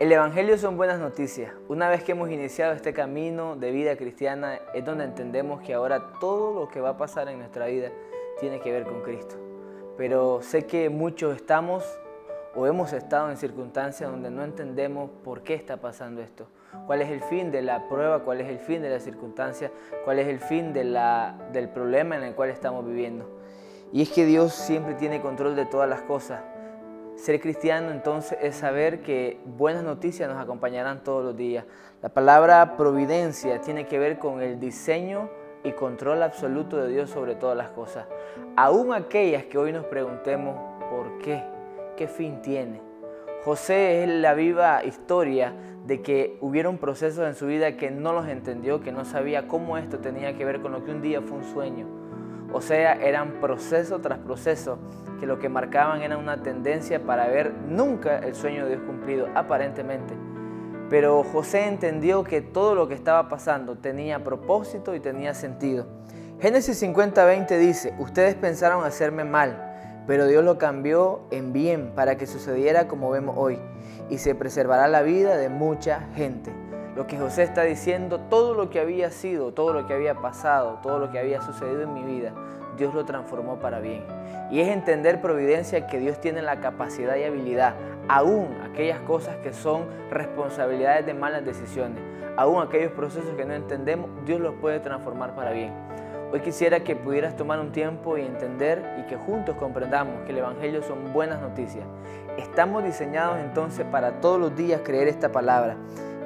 El Evangelio son buenas noticias. Una vez que hemos iniciado este camino de vida cristiana es donde entendemos que ahora todo lo que va a pasar en nuestra vida tiene que ver con Cristo. Pero sé que muchos estamos o hemos estado en circunstancias donde no entendemos por qué está pasando esto. ¿Cuál es el fin de la prueba? ¿Cuál es el fin de la circunstancia? ¿Cuál es el fin del problema en el cual estamos viviendo? Y es que Dios siempre tiene control de todas las cosas. Ser cristiano entonces es saber que buenas noticias nos acompañarán todos los días. La palabra providencia tiene que ver con el diseño y control absoluto de Dios sobre todas las cosas. Aún aquellas que hoy nos preguntemos por qué, qué fin tiene. José es la viva historia de que hubieron procesos en su vida que no los entendió, que no sabía cómo esto tenía que ver con lo que un día fue un sueño. O sea, eran proceso tras proceso que lo que marcaban era una tendencia para ver nunca el sueño de Dios cumplido, aparentemente. Pero José entendió que todo lo que estaba pasando tenía propósito y tenía sentido. Génesis 50:20 dice, ustedes pensaron hacerme mal, pero Dios lo cambió en bien para que sucediera como vemos hoy, y se preservará la vida de mucha gente. Lo que José está diciendo, todo lo que había sido, todo lo que había pasado, todo lo que había sucedido en mi vida, Dios lo transformó para bien. Y es entender providencia que Dios tiene la capacidad y habilidad, aún aquellas cosas que son responsabilidades de malas decisiones, aún aquellos procesos que no entendemos, Dios los puede transformar para bien. Hoy quisiera que pudieras tomar un tiempo y entender y que juntos comprendamos que el Evangelio son buenas noticias. Estamos diseñados entonces para todos los días creer esta palabra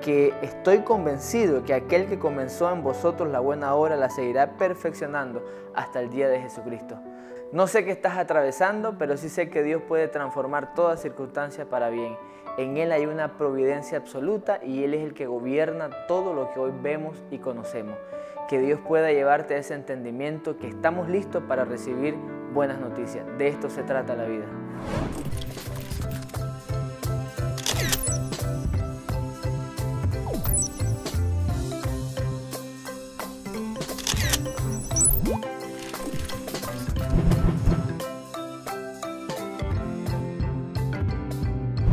que estoy convencido que aquel que comenzó en vosotros la buena obra la seguirá perfeccionando hasta el día de Jesucristo. No sé qué estás atravesando, pero sí sé que Dios puede transformar toda circunstancia para bien. En Él hay una providencia absoluta y Él es el que gobierna todo lo que hoy vemos y conocemos. Que Dios pueda llevarte a ese entendimiento que estamos listos para recibir buenas noticias. De esto se trata la vida.